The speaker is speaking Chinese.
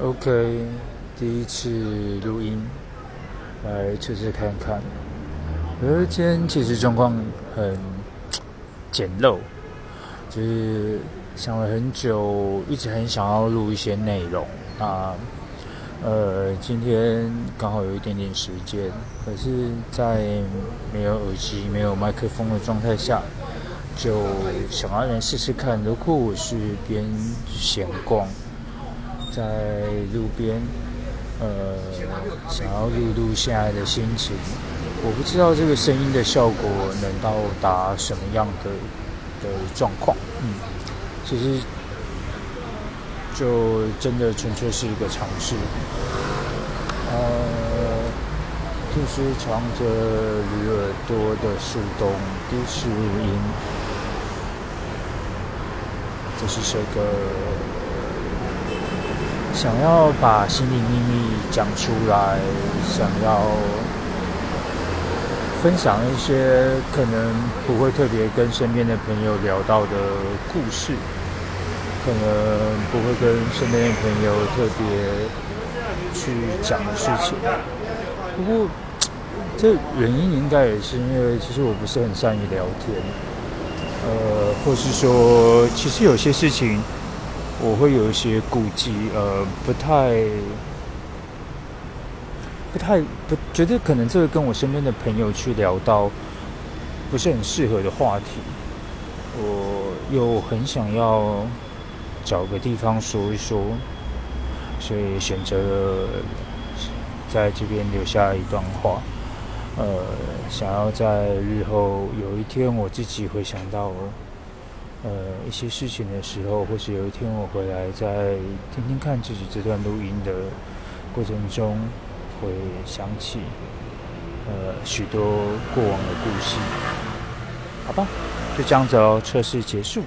OK，第一次录音，来测试看看。而今天其实状况很简陋，就是想了很久，一直很想要录一些内容啊。呃，今天刚好有一点点时间，可是，在没有耳机、没有麦克风的状态下，就想要来试试看。如果我是边闲逛。在路边，呃，想要录录现在的心情，我不知道这个声音的效果能到达什么样的的状况，嗯，其实就真的纯粹是一个尝试，呃，就是藏着驴耳朵的树洞第四音，这是首歌。想要把心里秘密讲出来，想要分享一些可能不会特别跟身边的朋友聊到的故事，可能不会跟身边的朋友特别去讲的事情。不过，这原因应该也是因为，其实我不是很善于聊天，呃，或是说，其实有些事情。我会有一些顾忌，呃，不太、不太不觉得可能这个跟我身边的朋友去聊到不是很适合的话题，我又很想要找个地方说一说，所以选择了在这边留下一段话，呃，想要在日后有一天我自己会想到。呃，一些事情的时候，或是有一天我回来再听听看自己这段录音的过程中，会想起呃许多过往的故事。好吧，就这样子哦，测试结束。